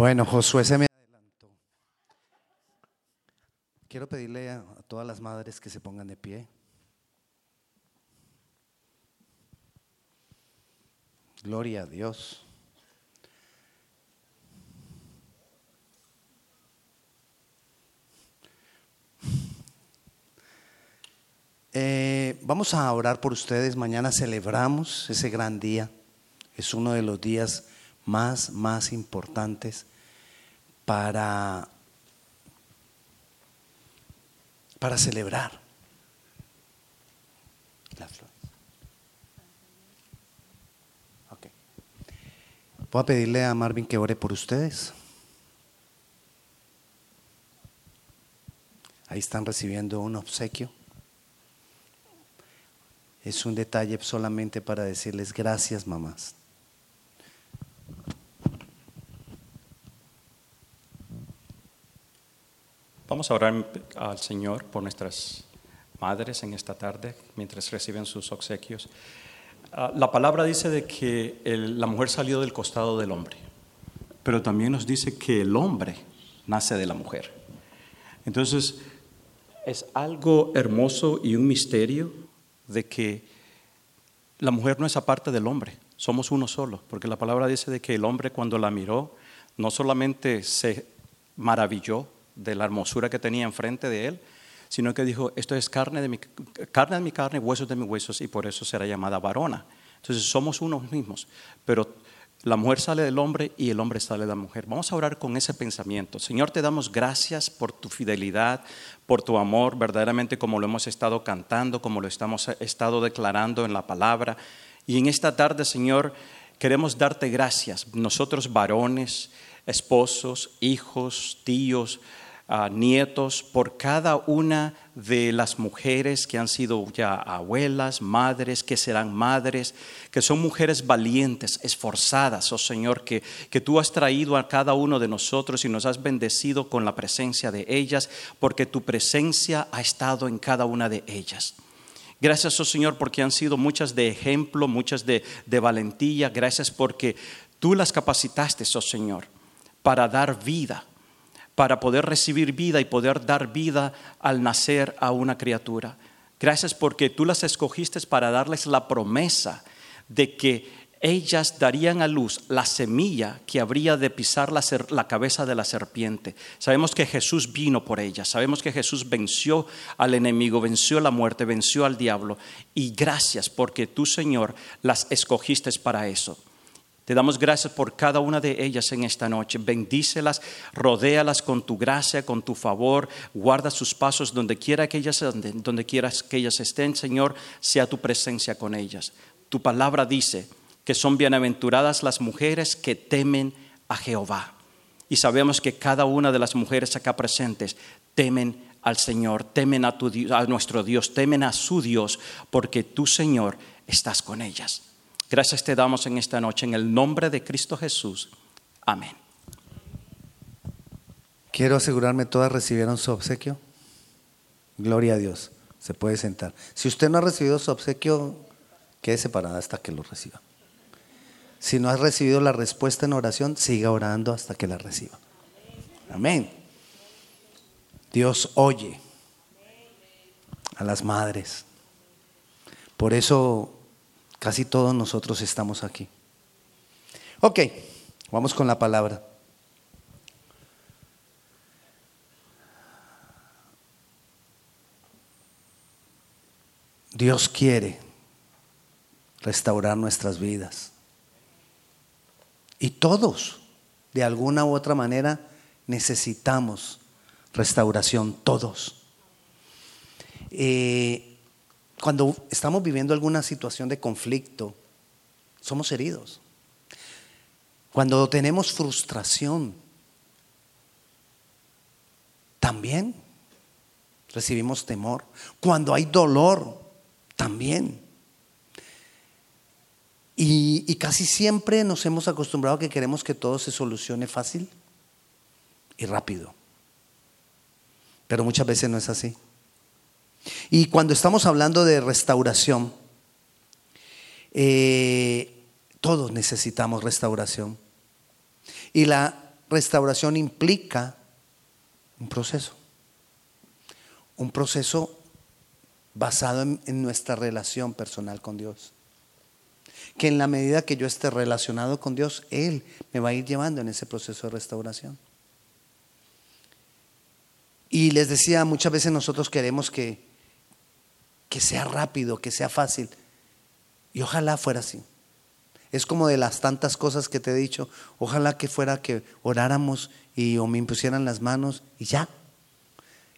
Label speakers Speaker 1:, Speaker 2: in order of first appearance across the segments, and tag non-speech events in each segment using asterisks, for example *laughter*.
Speaker 1: Bueno, Josué se me adelantó. Quiero pedirle a, todas las madres que se pongan de pie. Gloria a Dios. Eh, vamos a orar por ustedes. Mañana celebramos ese gran día. Es uno de los días más, más importantes para, para celebrar. Las flores. Ok. Voy a pedirle a Marvin que ore por ustedes. Ahí están recibiendo un obsequio. Es un detalle solamente para decirles gracias, mamás.
Speaker 2: Vamos a orar al Señor por nuestras madres en esta tarde mientras reciben sus obsequios. Ah, La palabra dice de que la mujer salió del costado del hombre, pero también nos dice que el hombre nace de la mujer. Entonces, es algo hermoso y un misterio de que la mujer no es aparte del hombre, somos uno solo, porque la palabra dice de que el hombre cuando la miró no solamente se maravilló de la hermosura que tenía enfrente de él, sino que dijo, esto es carne de mi carne de mi carne, huesos de mis huesos y por eso será llamada varona. Entonces somos unos mismos, pero la mujer sale del hombre y el hombre sale de la mujer. Vamos a orar con ese pensamiento. Señor, te damos gracias por tu fidelidad, por tu amor, verdaderamente como lo hemos estado cantando, como lo estamos estado declarando en la palabra. Y en esta tarde, Señor, queremos darte gracias. Nosotros varones, esposos, hijos, tíos, nietos, por cada una de las mujeres que han sido ya abuelas, madres, que serán madres, que son mujeres valientes, esforzadas, oh Señor, que, que tú has traído a cada uno de nosotros y nos has bendecido con la presencia de ellas, porque tu presencia ha estado en cada una de ellas. Gracias, oh Señor, porque han sido muchas de ejemplo, muchas de, de valentía. Gracias porque tú las capacitaste, oh Señor, para dar vida, para poder recibir vida y poder dar vida al nacer a una criatura. Gracias porque tú las escogiste para darles la promesa de que ellas darían a luz la semilla que habría de pisar la, cabeza de la serpiente. Sabemos que Jesús vino por ellas, sabemos que Jesús venció al enemigo, venció la muerte, venció al diablo. Y gracias porque tú, Señor, las escogiste para eso. Te damos gracias por cada una de ellas en esta noche. Bendícelas, rodéalas con tu gracia, con tu favor. Guarda sus pasos donde quiera que ellas donde quieras que ellas estén, Señor, sea tu presencia con ellas. Tu palabra dice que son bienaventuradas las mujeres que temen a Jehová. Y sabemos que cada una de las mujeres acá presentes temen al Señor, temen a, tu a nuestro Dios, temen a su Dios, porque tú, Señor, estás con ellas. Gracias te damos en esta noche, en el nombre de Cristo Jesús. Amén.
Speaker 1: Quiero asegurarme todas recibieron su obsequio. Gloria a Dios. Se puede sentar. Si usted no ha recibido su obsequio, quédese parada hasta que lo reciba. Si no ha recibido la respuesta en oración, siga orando hasta que la reciba. Amén. Dios oye a las madres. Por eso casi todos nosotros estamos aquí. Ok, vamos con la palabra. Dios quiere restaurar nuestras vidas. Y todos, de alguna u otra manera, necesitamos restauración, todos. Eh, cuando estamos viviendo alguna situación de conflicto, somos heridos. Cuando tenemos frustración, también recibimos temor. Cuando hay dolor, también. Y, casi siempre nos hemos acostumbrado a que queremos que todo se solucione fácil y rápido. Pero muchas veces no es así. Y cuando estamos hablando de restauración, eh, todos necesitamos restauración. Y la restauración implica un proceso. Un proceso basado en, en, nuestra relación personal con Dios. Que en la medida que yo esté relacionado con Dios, Él me va a ir llevando en ese proceso de restauración. Y les decía, muchas veces nosotros queremos que, que sea rápido, que sea fácil. Y ojalá fuera así. Es como de las tantas cosas que te he dicho, ojalá que fuera que oráramos y o me impusieran las manos y ya.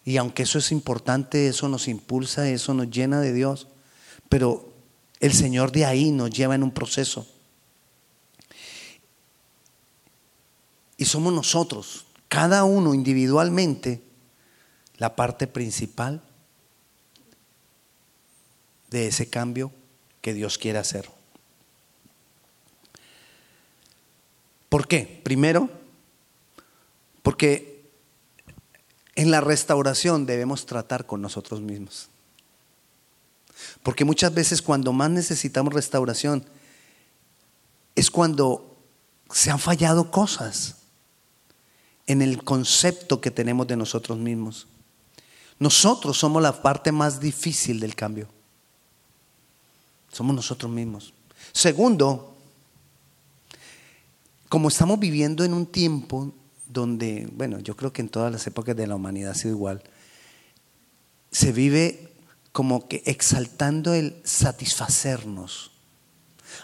Speaker 1: Y aunque eso es importante, eso nos impulsa, eso nos llena de Dios, pero el Señor de ahí nos lleva en un proceso. Y somos nosotros, cada uno individualmente, la parte principal de ese cambio que Dios quiere hacer. ¿Por qué? Primero, porque en la restauración debemos tratar con nosotros mismos. Porque muchas veces cuando más necesitamos restauración es cuando se han fallado cosas en el concepto que tenemos de nosotros mismos. Nosotros somos la parte más difícil del cambio. Somos nosotros mismos. Segundo, como estamos viviendo en un tiempo donde, bueno, yo creo que en todas las épocas de la humanidad ha sido igual, se vive como que exaltando el satisfacernos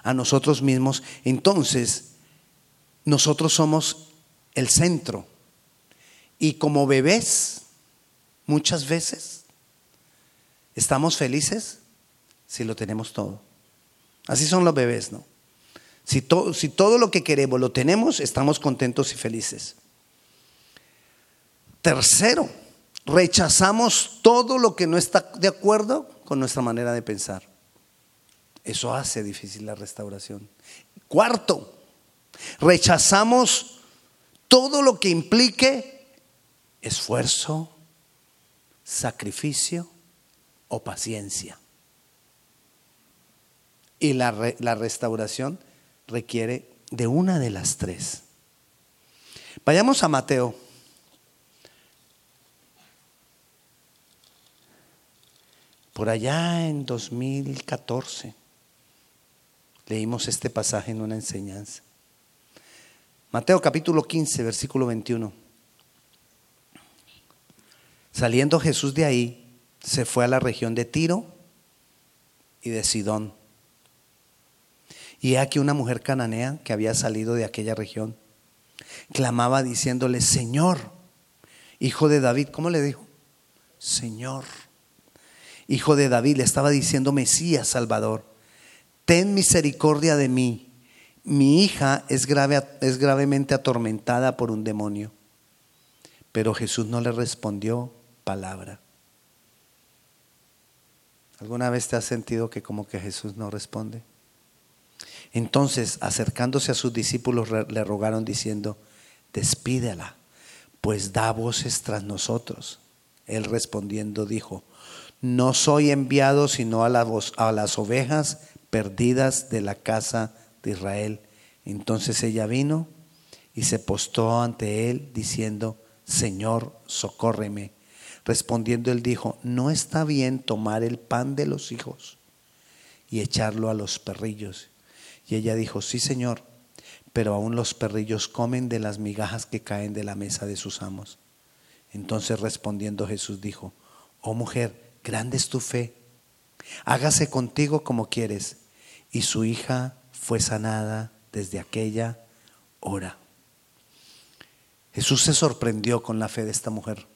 Speaker 1: a nosotros mismos, entonces nosotros somos el centro. Y como bebés, muchas veces estamos felices si lo tenemos todo. Así son los bebés, ¿no? Si, si todo lo que queremos lo tenemos, estamos contentos y felices. Tercero, rechazamos todo lo que no está de acuerdo con nuestra manera de pensar. Eso hace difícil la restauración. Cuarto, rechazamos todo lo que implique esfuerzo, sacrificio o paciencia. Y la, la, restauración requiere de una de las tres. Vayamos a Mateo. Por allá en 2014 leímos este pasaje en una enseñanza. Mateo capítulo 15, versículo 21. Saliendo Jesús de ahí, se fue a la región de Tiro y de Sidón. Y he aquí una mujer cananea que había salido de aquella región, clamaba diciéndole, Señor, hijo de David, ¿cómo le dijo? Señor, hijo de David, le estaba diciendo Mesías, Salvador, ten misericordia de mí. Mi hija es, grave, es gravemente atormentada por un demonio. Pero Jesús no le respondió palabra. ¿Alguna vez te has sentido que como que Jesús no responde? Entonces, acercándose a sus discípulos, le rogaron diciendo, despídela, pues da voces tras nosotros. Él respondiendo dijo, no soy enviado sino a, las ovejas perdidas de la casa de Israel. Entonces ella vino y se postó ante él diciendo, Señor, socórreme. Respondiendo él dijo, no está bien tomar el pan de los hijos y echarlo a los perrillos. Y ella dijo, sí Señor, pero aún los perrillos comen de las migajas que caen de la mesa de sus amos. Entonces respondiendo Jesús dijo, oh mujer, grande es tu fe, hágase contigo como quieres. Y su hija fue sanada desde aquella hora. Jesús se sorprendió con la fe de esta mujer.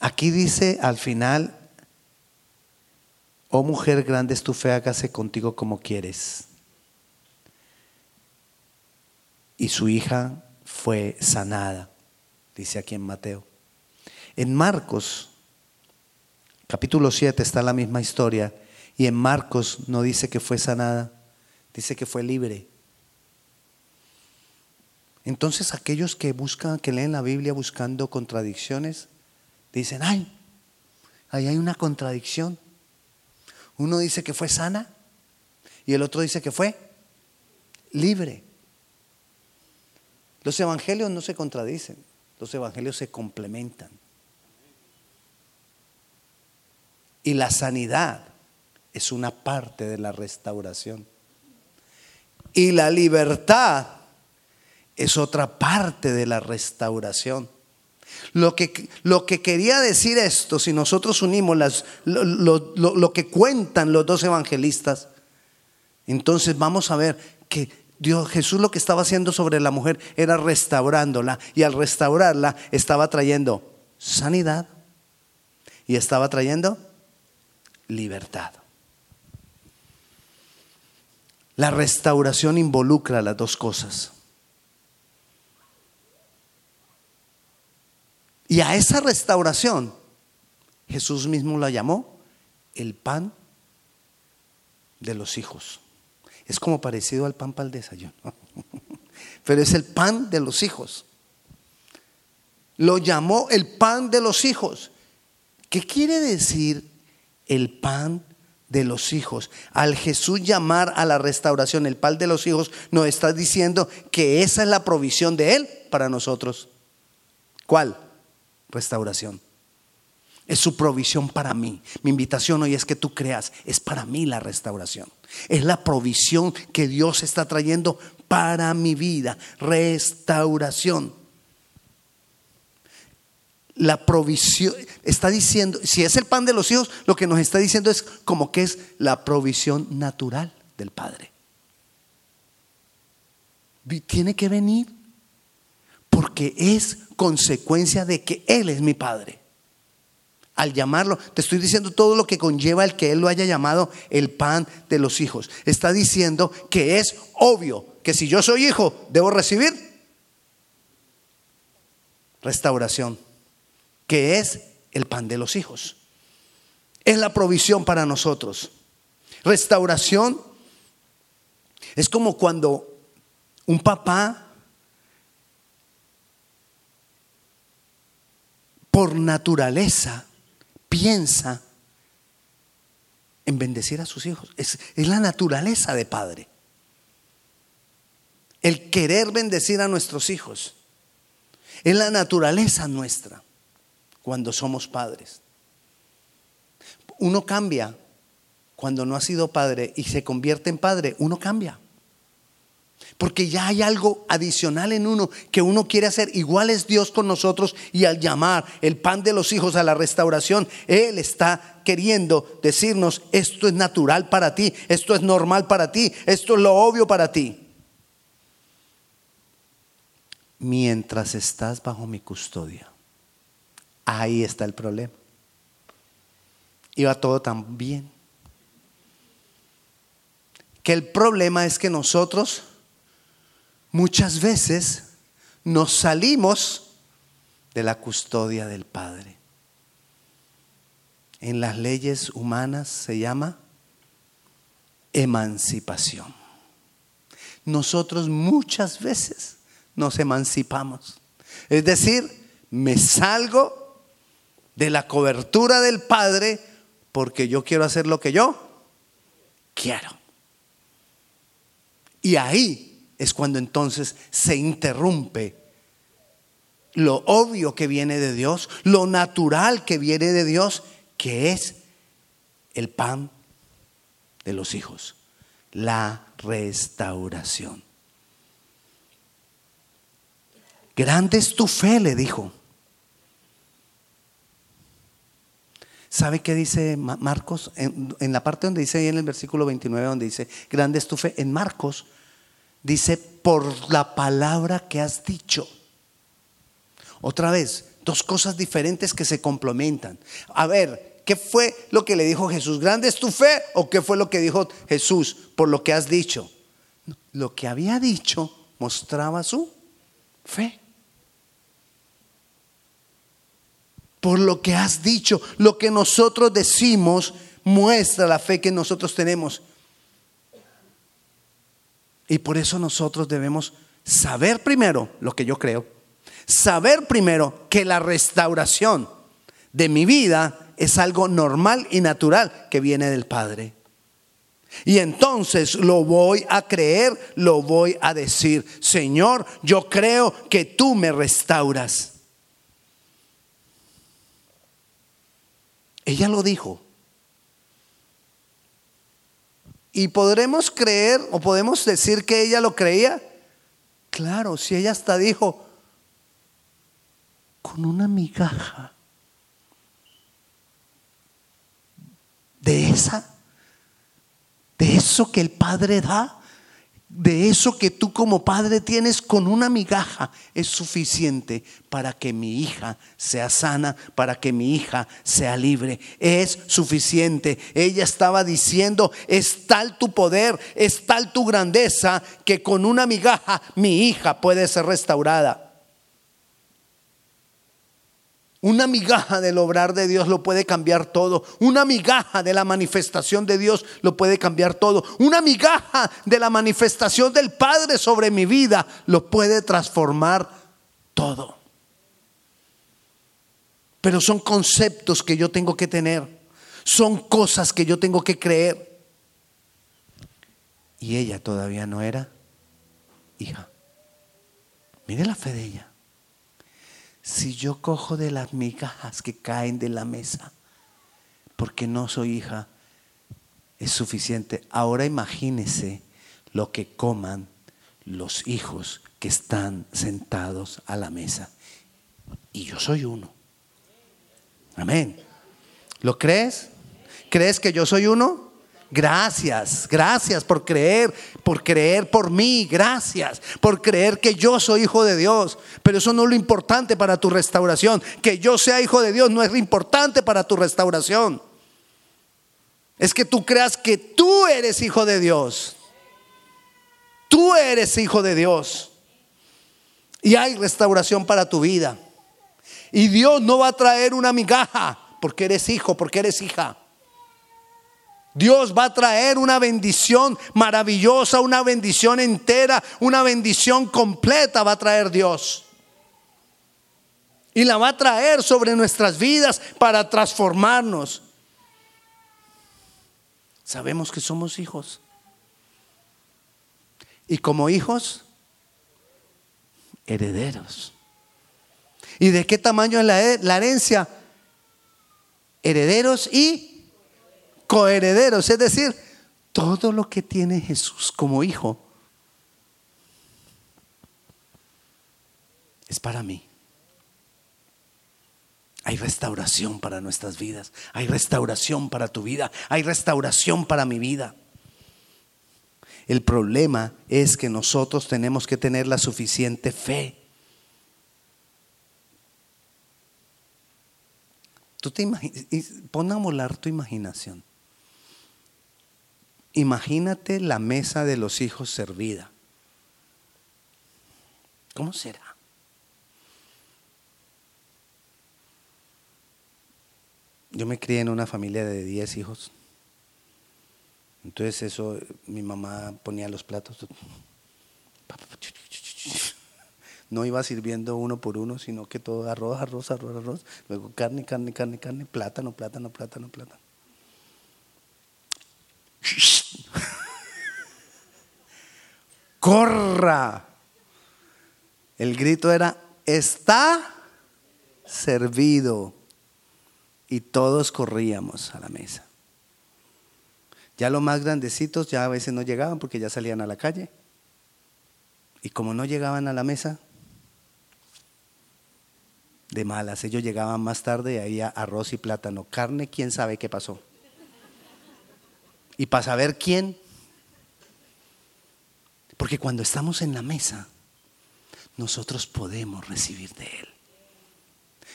Speaker 1: Aquí dice al final, Oh mujer grande es tu fe, hágase contigo como quieres. Y su hija fue sanada, dice aquí en Mateo. En Marcos, capítulo 7, está la misma historia. Y en Marcos no dice que fue sanada, dice que fue libre. Entonces aquellos que buscan, que leen la Biblia buscando contradicciones, dicen, ay, ahí hay una contradicción. Uno dice que fue sana y el otro dice que fue libre. Los evangelios no se contradicen, los evangelios se complementan. Y la sanidad es una parte de la restauración. Y la libertad es otra parte de la restauración. Lo que, lo que quería decir esto, si nosotros unimos las, lo, que cuentan los dos evangelistas, entonces vamos a ver que Dios, Jesús lo que estaba haciendo sobre la mujer era restaurándola y al restaurarla estaba trayendo sanidad y estaba trayendo libertad. La restauración involucra las dos cosas. Y a esa restauración Jesús mismo la llamó el pan de los hijos. Es como parecido al pan para el desayuno, *laughs* pero es el pan de los hijos. Lo llamó el pan de los hijos. ¿Qué quiere decir el pan de los hijos? Al Jesús llamar a la restauración el pan de los hijos, nos está diciendo que esa es la provisión de Él para nosotros. ¿Cuál? Restauración. Es su provisión para mí. Mi invitación hoy es que tú creas, es para mí la restauración. Es la provisión que Dios está trayendo para mi vida. Restauración. La provisión, está diciendo, si es el pan de los hijos, lo que nos está diciendo es como que es la provisión natural del Padre. Tiene que venir porque es consecuencia de que Él es mi Padre. Al llamarlo, te estoy diciendo todo lo que conlleva el que Él lo haya llamado el pan de los hijos. Está diciendo que es obvio que si yo soy hijo, debo recibir restauración, que es el pan de los hijos. Es la provisión para nosotros. Restauración es como cuando un papá por naturaleza piensa en bendecir a sus hijos. Es, la naturaleza de padre. El querer bendecir a nuestros hijos. Es la naturaleza nuestra cuando somos padres. Uno cambia cuando no ha sido padre y se convierte en padre. Uno cambia. Porque ya hay algo adicional en uno que uno quiere hacer. Igual es Dios con nosotros y al llamar el pan de los hijos a la restauración, Él está queriendo decirnos, esto es natural para ti, esto es normal para ti, esto es lo obvio para ti. Mientras estás bajo mi custodia, ahí está el problema. Iba todo tan bien. Que el problema es que nosotros muchas veces nos salimos de la custodia del Padre. En las leyes humanas se llama emancipación. Nosotros muchas veces nos emancipamos. Es decir, me salgo de la cobertura del Padre porque yo quiero hacer lo que yo quiero. Y ahí es cuando entonces se interrumpe lo obvio que viene de Dios, lo natural que viene de Dios, que es el pan de los hijos, la restauración. Grande es tu fe, le dijo. ¿Sabe qué dice Marcos? En, la parte donde dice ahí en el versículo 29, donde dice, grande es tu fe, en Marcos Dice, por la palabra que has dicho. Otra vez, dos cosas diferentes que se complementan. A ver, ¿qué fue lo que le dijo Jesús? ¿Grande es tu fe? ¿O qué fue lo que dijo Jesús por lo que has dicho? Lo que había dicho mostraba su fe. Por lo que has dicho, lo que nosotros decimos muestra la fe que nosotros tenemos. Y por eso nosotros debemos saber primero lo que yo creo, saber primero que la restauración de mi vida es algo normal y natural que viene del Padre. Y entonces lo voy a creer, lo voy a decir, Señor, yo creo que tú me restauras. Ella lo dijo. ¿Y podremos creer o podemos decir que ella lo creía? Claro, si ella hasta dijo, con una migaja de esa, de eso que el Padre da, de eso que tú como padre tienes con una migaja es suficiente para que mi hija sea sana, para que mi hija sea libre. Es suficiente. Ella estaba diciendo, es tal tu poder, es tal tu grandeza, que con una migaja mi hija puede ser restaurada. Una migaja del obrar de Dios lo puede cambiar todo. Una migaja de la manifestación de Dios lo puede cambiar todo. Una migaja de la manifestación del Padre sobre mi vida lo puede transformar todo. Pero son conceptos que yo tengo que tener. Son cosas que yo tengo que creer. Y ella todavía no era hija. Mire la fe de ella si yo cojo de las migajas que caen de la mesa, porque no soy hija, es suficiente. Ahora imagínese lo que coman los hijos que están sentados a la mesa. Y yo soy uno. Amén. ¿Lo crees? ¿Crees que yo soy uno? Gracias, gracias por creer, por creer por mí, gracias, por creer que yo soy hijo de Dios. Pero eso no es lo importante para tu restauración. Que yo sea hijo de Dios no es lo importante para tu restauración. Es que tú creas que tú eres hijo de Dios. Tú eres hijo de Dios. Y hay restauración para tu vida. Y Dios no va a traer una migaja porque eres hijo, porque eres hija. Dios va a traer una bendición maravillosa, una bendición entera, una bendición completa va a traer Dios. Y la va a traer sobre nuestras vidas para transformarnos. Sabemos que somos hijos. Y como hijos, herederos. ¿Y de qué tamaño es la, herencia? Herederos y coherederos, es decir, todo lo que tiene Jesús como hijo es para mí. Hay restauración para nuestras vidas, hay restauración para tu vida, hay restauración para mi vida. El problema es que nosotros tenemos que tener la suficiente fe. Tú te imaginas, pon a volar tu imaginación. Imagínate la mesa de los hijos servida. ¿Cómo será? Yo me crié en una familia de 10 hijos. Entonces eso, mi mamá ponía los platos. No iba sirviendo uno por uno, sino que todo arroz, arroz, arroz, arroz. Luego carne, carne, carne, carne, plátano, plátano, plátano, plátano. Corra. El grito era, está servido. Y todos corríamos a la mesa. Ya los más grandecitos ya a veces no llegaban porque ya salían a la calle. Y como no llegaban a la mesa, de malas, ellos llegaban más tarde y había arroz y plátano, carne, quién sabe qué pasó. Y para saber quién, porque cuando estamos en la mesa, nosotros podemos recibir de Él.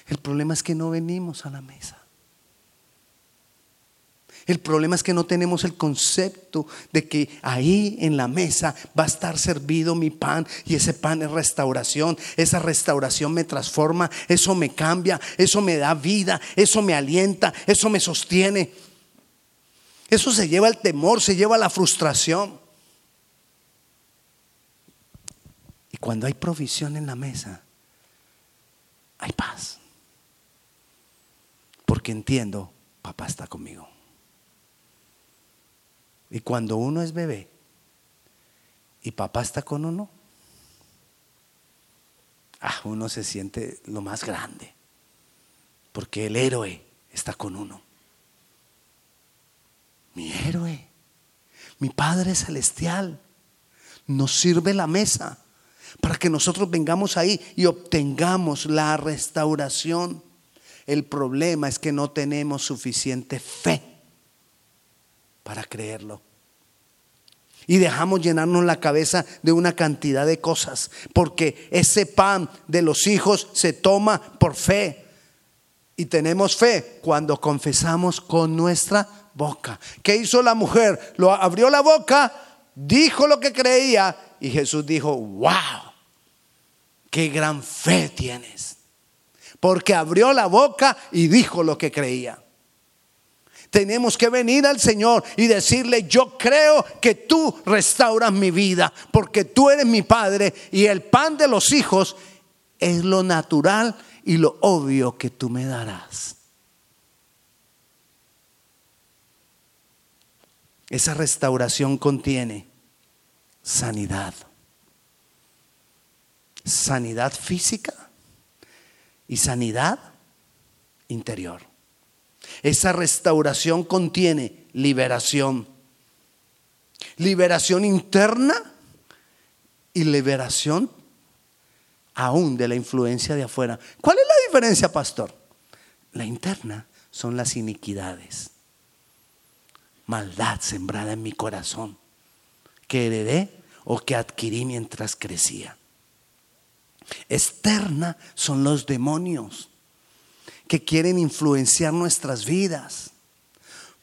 Speaker 1: El problema es que no venimos a la mesa. El problema es que no tenemos el concepto de que ahí en la mesa va a estar servido mi pan y ese pan es restauración. Esa restauración me transforma, eso me cambia, eso me da vida, eso me alienta, eso me sostiene. Eso se lleva al temor, se lleva a la frustración. Cuando hay provisión en la mesa, hay paz. Porque entiendo, papá está conmigo. Y cuando uno es bebé y papá está con uno, ah, uno se siente lo más grande, porque el héroe está con uno. Mi héroe, mi Padre Celestial, nos sirve la mesa para que nosotros vengamos ahí y obtengamos la restauración. El problema es que no tenemos suficiente fe para creerlo. Y dejamos llenarnos la cabeza de una cantidad de cosas, porque ese pan de los hijos se toma por fe. Y tenemos fe cuando confesamos con nuestra boca. ¿Qué hizo la mujer? Lo abrió la boca, dijo lo que creía y Jesús dijo, wow, qué gran fe tienes. Porque abrió la boca y dijo lo que creía. Tenemos que venir al Señor y decirle, yo creo que tú restauras mi vida, porque tú eres mi Padre y el pan de los hijos es lo natural y lo obvio que tú me darás. Esa restauración contiene sanidad. Sanidad física y sanidad interior. Esa restauración contiene liberación. Liberación interna y liberación aún de la influencia de afuera. ¿Cuál es la diferencia, pastor? La interna son las iniquidades. Maldad sembrada en mi corazón que heredé o que adquirí mientras crecía. Externa son los demonios que quieren influenciar nuestras vidas.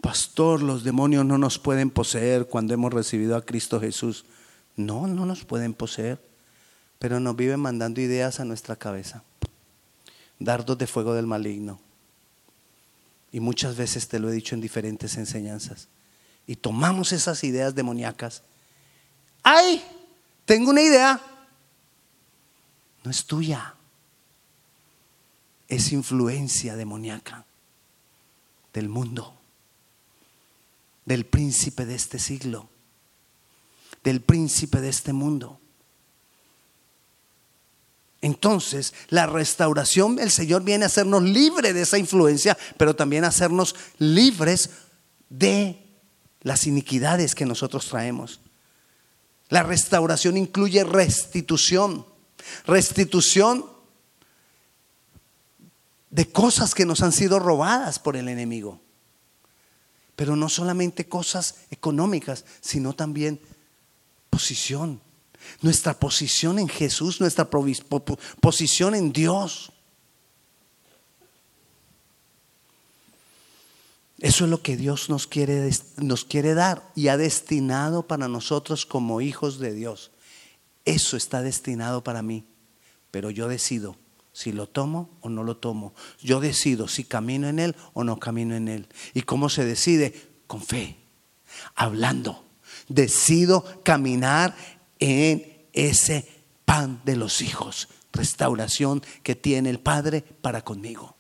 Speaker 1: Pastor, los demonios no nos pueden poseer cuando hemos recibido a Cristo Jesús. No, no nos pueden poseer, pero nos viven mandando ideas a nuestra cabeza. Dardos de fuego del maligno. Y muchas veces te lo he dicho en diferentes enseñanzas. Y tomamos esas ideas demoníacas. ¡Ay! Tengo una idea. No es tuya es influencia demoníaca del mundo, del príncipe de este siglo, del príncipe de este mundo. Entonces, la restauración, el Señor viene a hacernos libres de esa influencia, pero también a hacernos libres de las iniquidades que nosotros traemos. La restauración incluye restitución. Restitución de cosas que nos han sido robadas por el enemigo. Pero no solamente cosas económicas, sino también posición. Nuestra posición en Jesús, nuestra posición en Dios. Eso es lo que Dios nos quiere, nos quiere dar y ha destinado para nosotros como hijos de Dios. Eso está destinado para mí, pero yo decido si lo tomo o no lo tomo. Yo decido si camino en Él o no camino en Él. ¿Y cómo se decide? Con fe, hablando. Decido caminar en ese pan de los hijos, restauración que tiene el Padre para conmigo.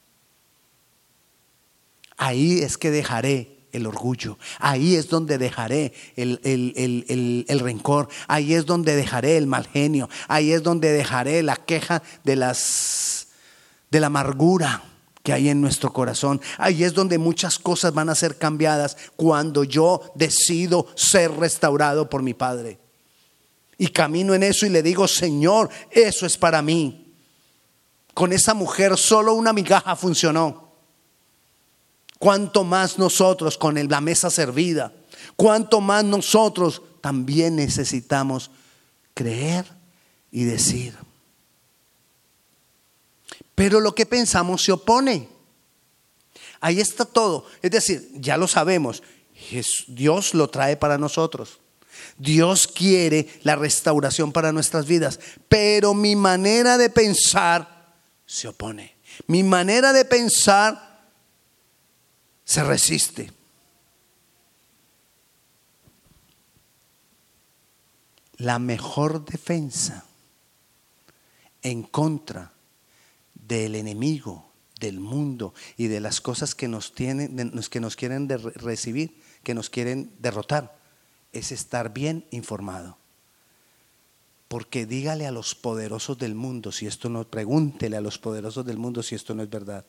Speaker 1: Ahí es que dejaré el orgullo. Ahí es donde dejaré el, rencor. Ahí es donde dejaré el mal genio. Ahí es donde dejaré la queja de, las, de la amargura que hay en nuestro corazón. Ahí es donde muchas cosas van a ser cambiadas cuando yo decido ser restaurado por mi Padre. Y camino en eso y le digo, Señor, eso es para mí. Con esa mujer solo una migaja funcionó. Cuanto más nosotros con la mesa servida, cuanto más nosotros también necesitamos creer y decir. Pero lo que pensamos se opone. Ahí está todo. Es decir, ya lo sabemos, Dios lo trae para nosotros. Dios quiere la restauración para nuestras vidas, pero mi manera de pensar se opone. Mi manera de pensar se resiste. La mejor defensa en contra del enemigo, del mundo y de las cosas que nos tienen, que nos quieren recibir, que nos quieren derrotar, es estar bien informado. Porque dígale a los poderosos del mundo, si esto no, pregúntele a los poderosos del mundo si esto no es verdad.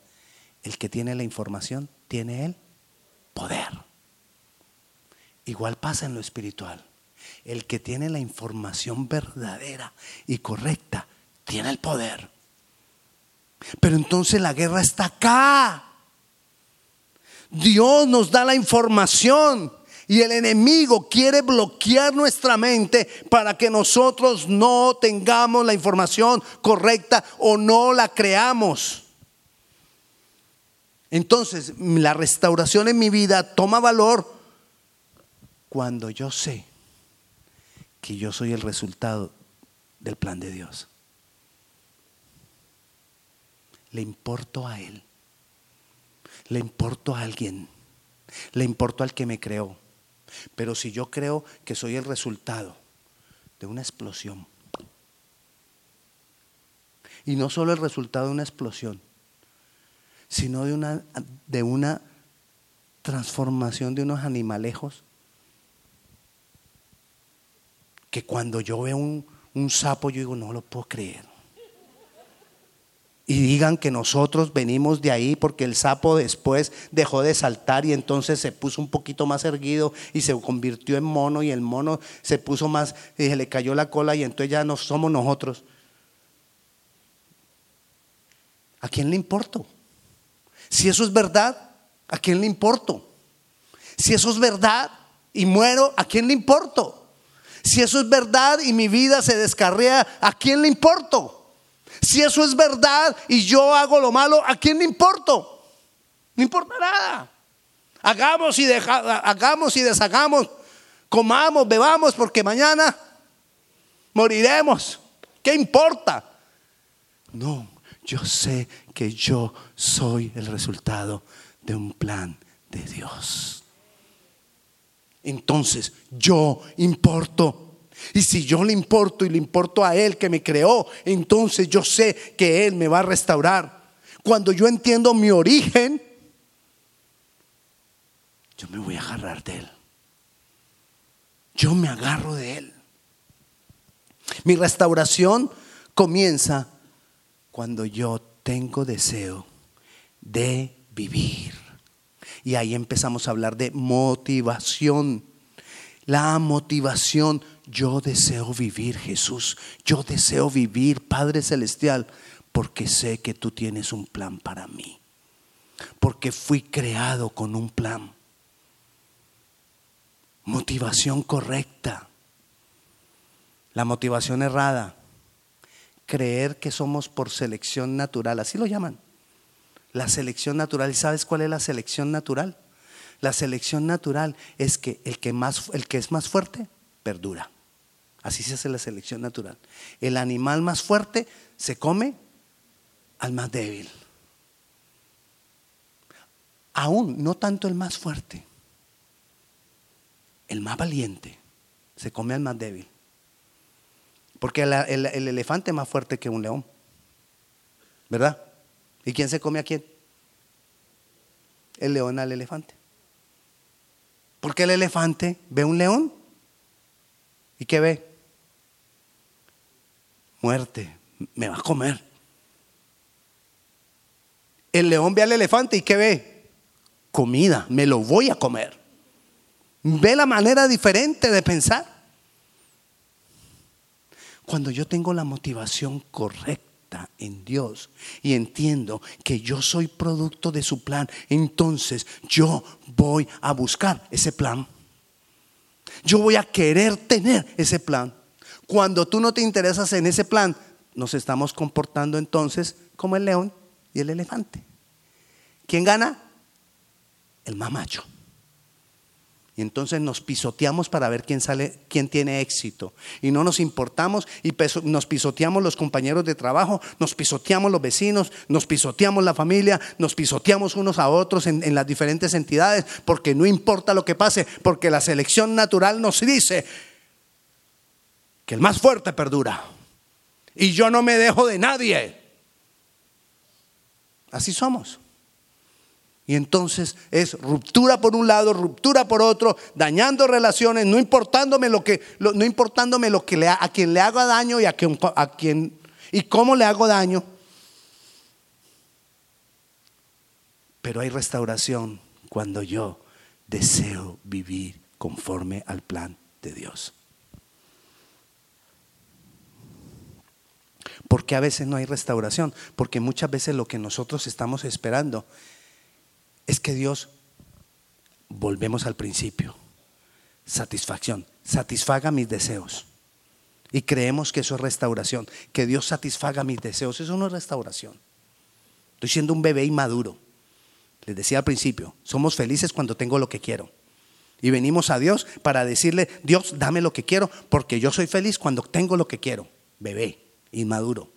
Speaker 1: El que tiene la información tiene el poder. Igual pasa en lo espiritual. El que tiene la información verdadera y correcta tiene el poder. Pero entonces la guerra está acá. Dios nos da la información y el enemigo quiere bloquear nuestra mente para que nosotros no tengamos la información correcta o no la creamos. Entonces, la restauración en mi vida toma valor cuando yo sé que yo soy el resultado del plan de Dios. Le importo a Él. Le importo a alguien. Le importo al que me creó. Pero si yo creo que soy el resultado de una explosión, y no solo el resultado de una explosión, sino de una, de una transformación de unos animalejos, que cuando yo veo un, un sapo yo digo, no lo puedo creer y digan que nosotros venimos de ahí porque el sapo después dejó de saltar y entonces se puso un poquito más erguido y se convirtió en mono y el mono se puso más y se le cayó la cola y entonces ya no somos nosotros. ¿A quién le importo? Si eso es verdad, ¿a quién le importo? Si eso es verdad y muero, ¿a quién le importo? Si eso es verdad y mi vida se descarrea, ¿a quién le importo? Si eso es verdad y yo hago lo malo, ¿a quién le importo? No importa nada. Hagamos y, hagamos y deshagamos, comamos, bebamos, porque mañana moriremos. ¿Qué importa? No, yo sé que yo soy el resultado de un plan de Dios. Entonces, yo importo. Y si yo le importo y le importo a Él que me creó, entonces yo sé que Él me va a restaurar. Cuando yo entiendo mi origen, yo me voy a agarrar de Él. Yo me agarro de Él. Mi restauración comienza cuando yo tengo deseo de vivir. Y ahí empezamos a hablar de motivación. La motivación yo deseo vivir, Jesús. Yo deseo vivir, Padre Celestial, porque sé que tú tienes un plan para mí. Porque fui creado con un plan. Motivación correcta. La motivación errada. Creer que somos por selección natural. Así lo llaman. La selección natural. ¿Y sabes cuál es la selección natural? La selección natural es que el que, más, el que es más fuerte perdura. Así se hace la selección natural. El animal más fuerte se come al más débil. Aún no tanto el más fuerte, el más valiente se come al más débil. Porque el, el elefante es más fuerte que un león. ¿Verdad? ¿Y quién se come a quién? El león al elefante. Porque el elefante ve un león y ¿qué ve? muerte, me va a comer. El león ve al elefante y ¿qué ve? Comida, me lo voy a comer. Ve la manera diferente de pensar. Cuando yo tengo la motivación correcta en Dios y entiendo que yo soy producto de su plan, entonces yo voy a buscar ese plan. Yo voy a querer tener ese plan. Cuando tú no te interesas en ese plan, nos estamos comportando entonces como el león y el elefante. ¿Quién gana? El mamacho. Y entonces nos pisoteamos para ver quién sale, quién tiene éxito. Y no nos importamos y nos pisoteamos los compañeros de trabajo, nos pisoteamos los vecinos, nos pisoteamos la familia, nos pisoteamos unos a otros en, en las diferentes entidades, porque no importa lo que pase, porque la selección natural nos dice, que el más fuerte perdura. Y yo no me dejo de nadie. Así somos. Y entonces es ruptura por un lado, ruptura por otro, dañando relaciones, no importándome lo que, no importándome lo que le, a quien le haga daño y a quien, y cómo le hago daño. Pero hay restauración cuando yo deseo vivir conforme al plan de Dios. Porque a veces no hay restauración? Porque muchas veces lo que nosotros estamos esperando es que Dios, volvemos al principio, satisfacción, satisfaga mis deseos. Y creemos que eso es restauración, que Dios satisfaga mis deseos. Eso no es restauración. Estoy siendo un bebé inmaduro. Les decía al principio, somos felices cuando tengo lo que quiero. Y venimos a Dios para decirle, Dios, dame lo que quiero, porque yo soy feliz cuando tengo lo que quiero. Bebé, inmaduro.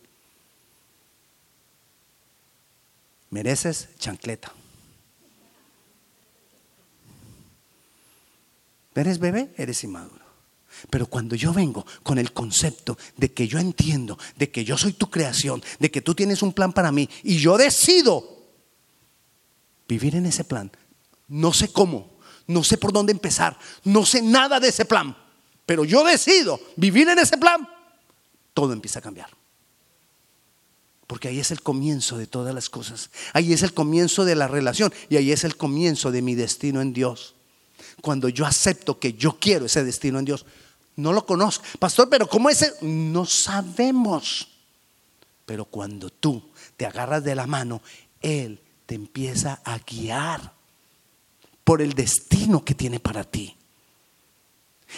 Speaker 1: Mereces chancleta. ¿Eres bebé? Eres inmaduro. Pero cuando yo vengo con el concepto de que yo entiendo, de que yo soy tu creación, de que tú tienes un plan para mí y yo decido vivir en ese plan, no sé cómo, no sé por dónde empezar, no sé nada de ese plan, pero yo decido vivir en ese plan, todo empieza a cambiar. Porque ahí es el comienzo de todas las cosas. Ahí es el comienzo de la relación y ahí es el comienzo de mi destino en Dios. Cuando yo acepto que yo quiero ese destino en Dios, no lo conozco. Pastor, pero ¿cómo es? No sabemos. Pero cuando tú te agarras de la mano, Él te empieza a guiar por el destino que tiene para ti.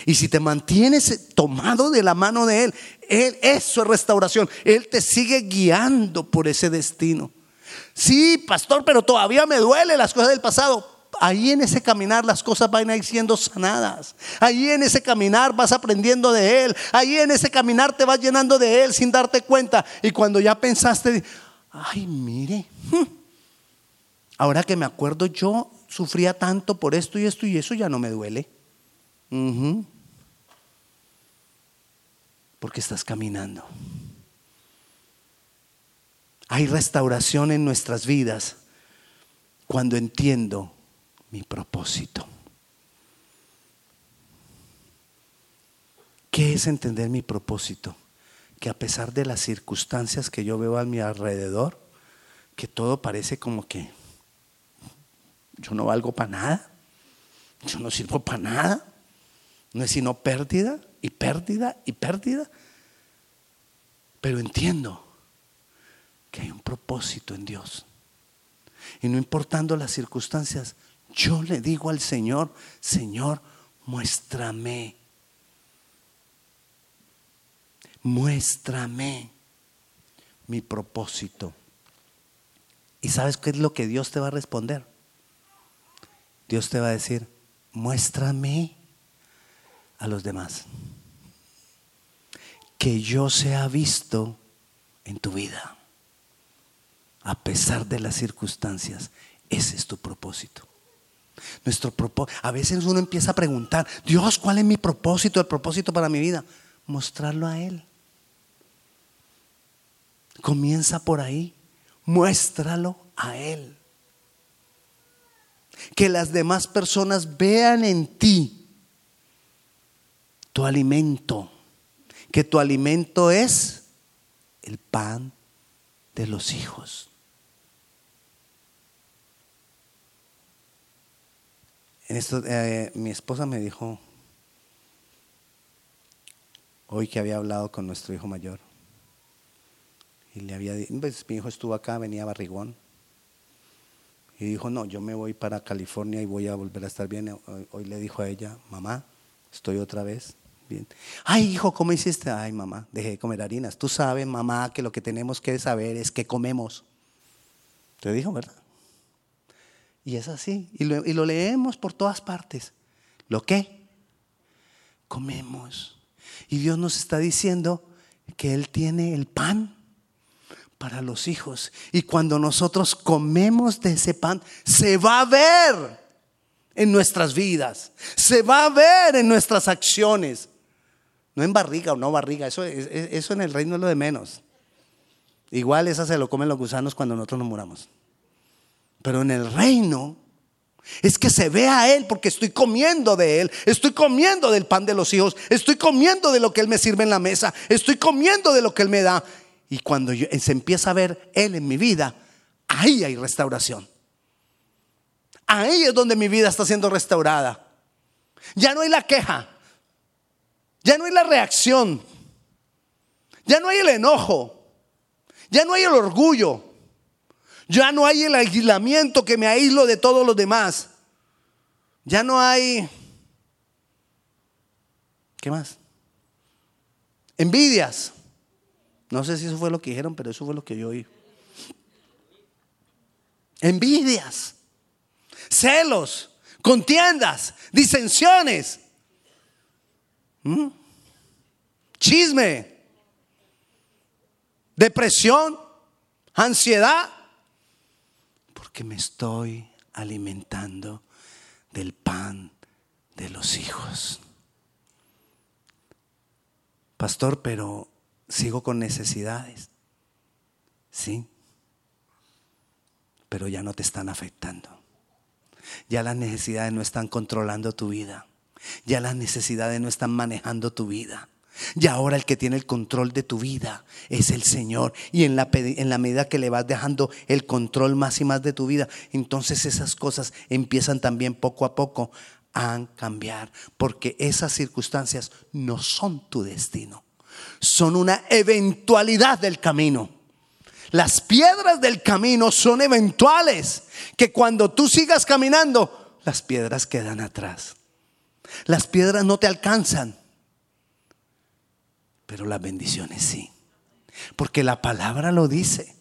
Speaker 1: Y si te mantienes tomado de la mano de Él, Él, eso es restauración. Él te sigue guiando por ese destino. Sí, pastor, pero todavía me duele las cosas del pasado ahí en ese caminar las cosas van a siendo sanadas. Ahí en ese caminar vas aprendiendo de Él. Ahí en ese caminar te vas llenando de Él sin darte cuenta. Y cuando ya pensaste, ay, mire, ahora que me acuerdo yo sufría tanto por esto y esto y eso ya no me duele. Porque estás caminando. Hay restauración en nuestras vidas cuando entiendo mi propósito. ¿Qué es entender mi propósito? Que a pesar de las circunstancias que yo veo a mi alrededor, que todo parece como que yo no valgo para nada, yo no sirvo para nada, no es sino pérdida y pérdida y pérdida, pero entiendo que hay un propósito en Dios. Y no importando las circunstancias, yo le digo al Señor, Señor, muéstrame. Muéstrame mi propósito. ¿Y sabes qué es lo que Dios te va a responder? Dios te va a decir, muéstrame a los demás. Que yo sea visto en tu vida. A pesar de las circunstancias, ese es tu propósito. Nuestro propósito. A veces uno empieza a preguntar, Dios, ¿cuál es mi propósito, el propósito para mi vida? Mostrarlo a Él. Comienza por ahí. Muéstralo a Él. Que las demás personas vean en ti tu alimento. Que tu alimento es el pan de los hijos. En esto, eh, mi esposa me dijo hoy que había hablado con nuestro hijo mayor. Y le había dicho, pues, mi hijo estuvo acá, venía barrigón. Y dijo, no, yo me voy para California y voy a volver a estar bien. Hoy, le dijo a ella, mamá, estoy otra vez bien. Ay, hijo, ¿cómo hiciste? Ay, mamá, dejé de comer harinas. Tú sabes, mamá, que lo que tenemos que saber es qué comemos. Te dijo, ¿verdad? Y es así. Y lo, leemos por todas partes. ¿Lo qué? Comemos. Y Dios nos está diciendo que Él tiene el pan para los hijos. Y cuando nosotros comemos de ese pan, se va a ver en nuestras vidas. Se va a ver en nuestras acciones. No en barriga o no barriga. Eso, eso en el reino es lo de menos. Igual esa se lo comen los gusanos cuando nosotros nos muramos. Pero en el reino es que se ve a Él porque estoy comiendo de Él, estoy comiendo del pan de los hijos, estoy comiendo de lo que Él me sirve en la mesa, estoy comiendo de lo que Él me da. Y cuando se empieza a ver Él en mi vida, ahí hay restauración. Ahí es donde mi vida está siendo restaurada. Ya no hay la queja, ya no hay la reacción, ya no hay el enojo, ya no hay el orgullo, ya no hay el aislamiento que me aíslo de todos los demás. Ya no hay... ¿Qué más? Envidias. No sé si eso fue lo que dijeron, pero eso fue lo que yo oí. Envidias. Celos. Contiendas. Disensiones. ¿Mm? Chisme. Depresión. Ansiedad que me estoy alimentando del pan de los hijos. Pastor, pero sigo con necesidades. Sí, pero ya no te están afectando. Ya las necesidades no están controlando tu vida. Ya las necesidades no están manejando tu vida. Y ahora el que tiene el control de tu vida es el Señor. Y en la, medida que le vas dejando el control más y más de tu vida, entonces esas cosas empiezan también poco a poco a cambiar. Porque esas circunstancias no son tu destino. Son una eventualidad del camino. Las piedras del camino son eventuales. Que cuando tú sigas caminando, las piedras quedan atrás. Las piedras no te alcanzan pero las bendiciones sí. Porque la palabra lo dice,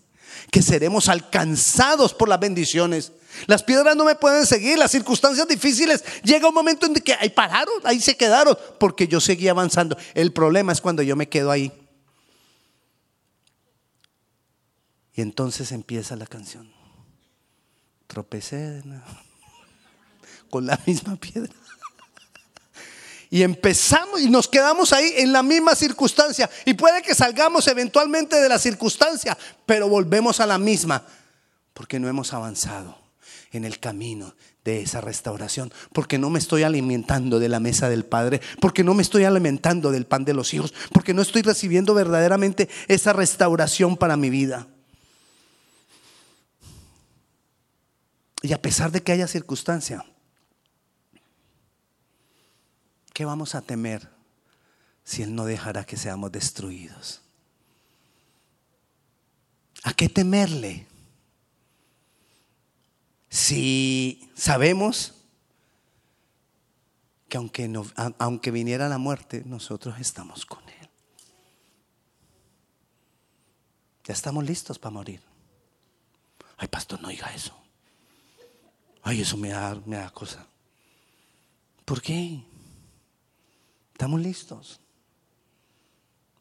Speaker 1: que seremos alcanzados por las bendiciones. Las piedras no me pueden seguir, las circunstancias difíciles. Llega un momento en que ahí pararon, ahí se quedaron, porque yo seguí avanzando. El problema es cuando yo me quedo ahí. Y entonces empieza la canción. Tropecé *laughs* con la misma piedra. Y empezamos y nos quedamos ahí en la misma circunstancia. Y puede que salgamos eventualmente de la circunstancia, pero volvemos a la misma, porque no hemos avanzado en el camino de esa restauración, porque no me estoy alimentando de la mesa del Padre, porque no me estoy alimentando del pan de los hijos, porque no estoy recibiendo verdaderamente esa restauración para mi vida. Y a pesar de que haya circunstancia, ¿Qué vamos a temer si Él no dejará que seamos destruidos? ¿A qué temerle? Si sabemos que aunque, aunque viniera la muerte, nosotros estamos con Él. Ya estamos listos para morir. Ay, pastor, no diga eso. Ay, eso me da, me da cosa. ¿Por qué? ¿Estamos listos?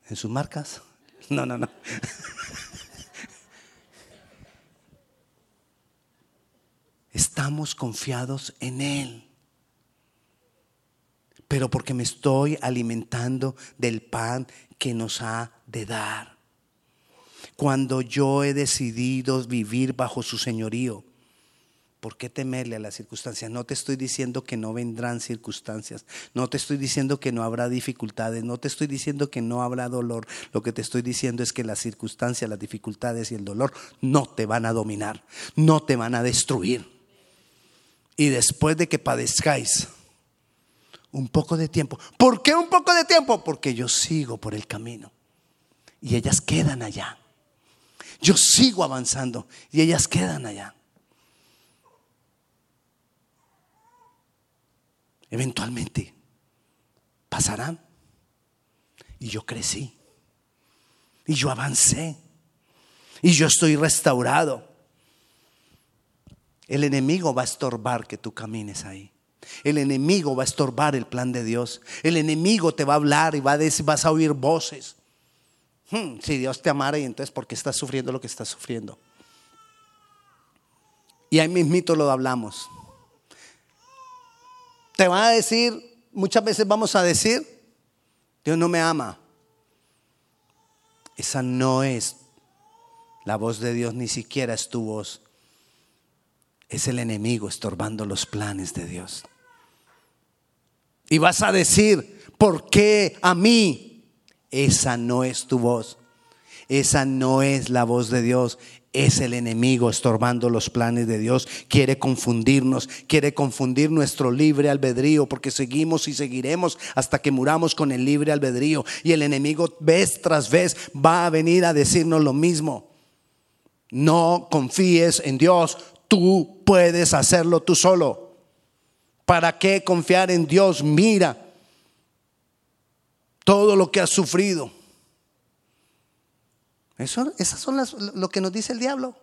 Speaker 1: ¿En sus marcas? *laughs* No, no, no. *laughs* Estamos confiados en Él. Pero porque me estoy alimentando del pan que nos ha de dar. Cuando yo he decidido vivir bajo su señorío, ¿Por qué temerle a las circunstancias? No te estoy diciendo que no vendrán circunstancias, no te estoy diciendo que no habrá dificultades, no te estoy diciendo que no habrá dolor. Lo que te estoy diciendo es que las circunstancias, las dificultades y el dolor no te van a dominar, no te van a destruir. Y después de que padezcáis un poco de tiempo, ¿por qué un poco de tiempo? Porque yo sigo por el camino y ellas quedan allá. Yo sigo avanzando y ellas quedan allá. Eventualmente pasarán. Y yo crecí. Y yo avancé. Y yo estoy restaurado. El enemigo va a estorbar que tú camines ahí. El enemigo va a estorbar el plan de Dios. El enemigo te va a hablar y va a decir, vas a oír voces. Hmm, si Dios te amara y entonces ¿por qué estás sufriendo lo que estás sufriendo? Y ahí mismito lo hablamos. Te va a decir, muchas veces vamos a decir, Dios no me ama. Esa no es la voz de Dios, ni siquiera es tu voz. es el enemigo estorbando los planes de Dios. Y vas a decir, ¿por qué a mí? Esa no es tu voz. Esa no es la voz de Dios. Es el enemigo estorbando los planes de Dios. Quiere confundirnos, quiere confundir nuestro libre albedrío, porque seguimos y seguiremos hasta que muramos con el libre albedrío. Y el enemigo vez tras vez va a venir a decirnos lo mismo. No confíes en Dios, tú puedes hacerlo tú solo. ¿Para qué confiar en Dios? Mira todo lo que has sufrido. Eso, esas son lo que nos dice el diablo.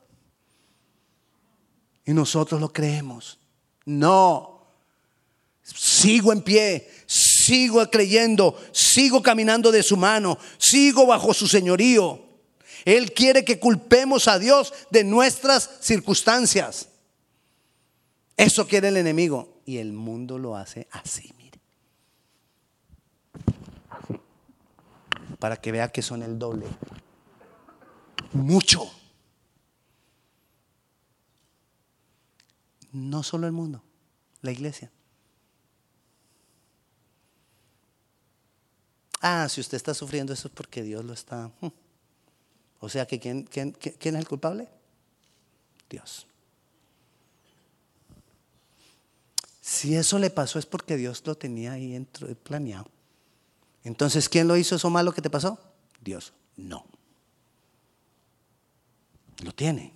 Speaker 1: Y nosotros lo creemos. No. Sigo en pie, sigo creyendo, sigo caminando de su mano, sigo bajo su señorío. Él quiere que culpemos a Dios de nuestras circunstancias. Eso quiere el enemigo. Y el mundo lo hace así, mire. Para que vea que son el doble mucho. No solo el mundo, la iglesia. Ah, si usted está sufriendo eso es porque Dios lo está. Hmm. O sea que ¿quién, quién, quién es el culpable? Dios. Si eso le pasó es porque Dios lo tenía ahí planeado. Entonces, ¿quién lo hizo eso malo que te pasó? Dios. No. Lo tiene.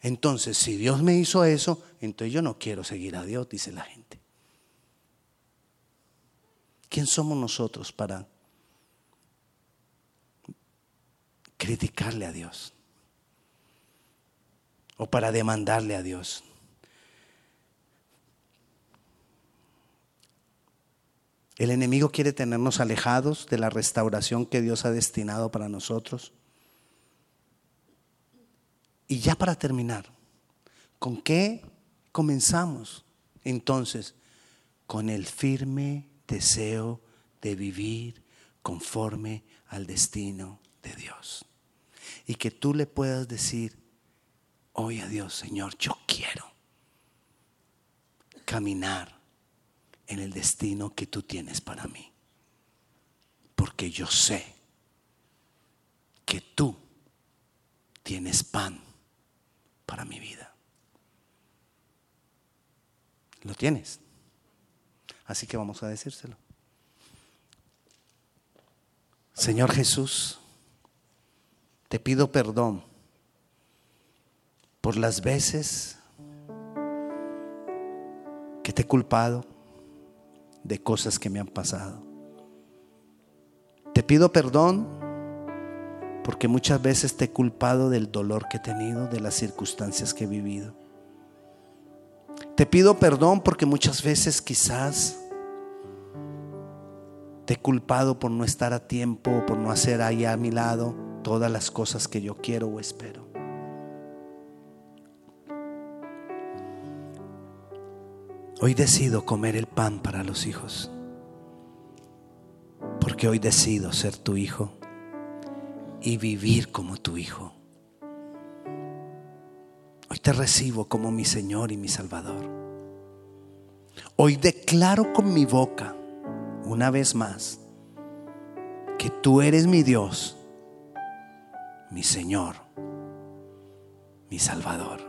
Speaker 1: Entonces, si Dios me hizo eso, entonces yo no quiero seguir a Dios, dice la gente. ¿Quién somos nosotros para criticarle a Dios? O para demandarle a Dios. El enemigo quiere tenernos alejados de la restauración que Dios ha destinado para nosotros. Y ya para terminar, ¿con qué comenzamos? Entonces, con el firme deseo de vivir conforme al destino de Dios. Y que tú le puedas decir, hoy a Dios, Señor, yo quiero caminar en el destino que tú tienes para mí. Porque yo sé que tú tienes pan para mi vida. Lo tienes. Así que vamos a decírselo. Señor Jesús, te pido perdón por las veces que te he culpado de cosas que me han pasado. Te pido perdón porque muchas veces te he culpado del dolor que he tenido, de las circunstancias que he vivido. Te pido perdón porque muchas veces quizás te he culpado por no estar a tiempo, por no hacer ahí a mi lado todas las cosas que yo quiero o espero. Hoy decido comer el pan para los hijos, porque hoy decido ser tu hijo y vivir como tu Hijo. Hoy te recibo como mi Señor y mi Salvador. Hoy declaro con mi boca, una vez más, que tú eres mi Dios, mi Señor, mi Salvador.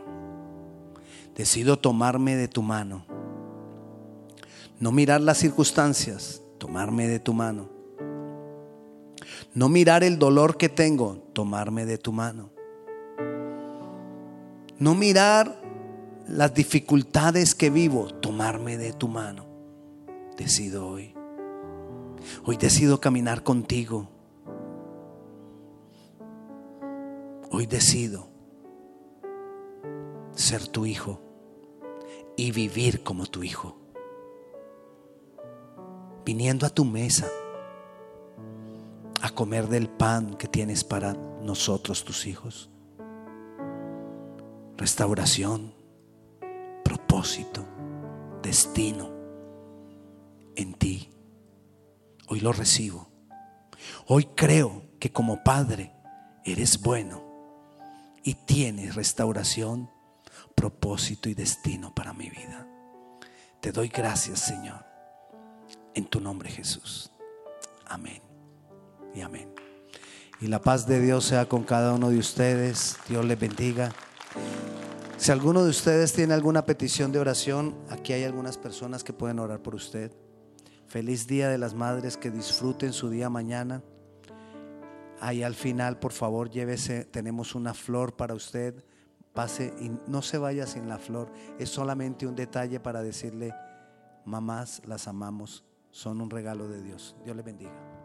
Speaker 1: Decido tomarme de tu mano, no mirar las circunstancias, tomarme de tu mano no mirar el dolor que tengo, tomarme de tu mano. No mirar las dificultades que vivo, tomarme de tu mano. Decido hoy. Hoy decido caminar contigo. Hoy decido ser tu hijo y vivir como tu hijo. Viniendo a tu mesa a comer del pan que tienes para nosotros, tus hijos. Restauración, propósito, destino en ti. Hoy lo recibo. Hoy creo que como Padre eres bueno y tienes restauración, propósito y destino para mi vida. Te doy gracias, Señor, en tu nombre Jesús. Amén y amén. Y la paz de Dios sea con cada uno de ustedes. Dios les bendiga. Si alguno de ustedes tiene alguna petición de oración, aquí hay algunas personas que pueden orar por usted. Feliz Día de las Madres, que disfruten su día mañana. Ahí al final, por favor, llévese, tenemos una flor para usted. Pase y no se vaya sin la flor. Es solamente un detalle para decirle, mamás, las amamos. Son un regalo de Dios. Dios les bendiga.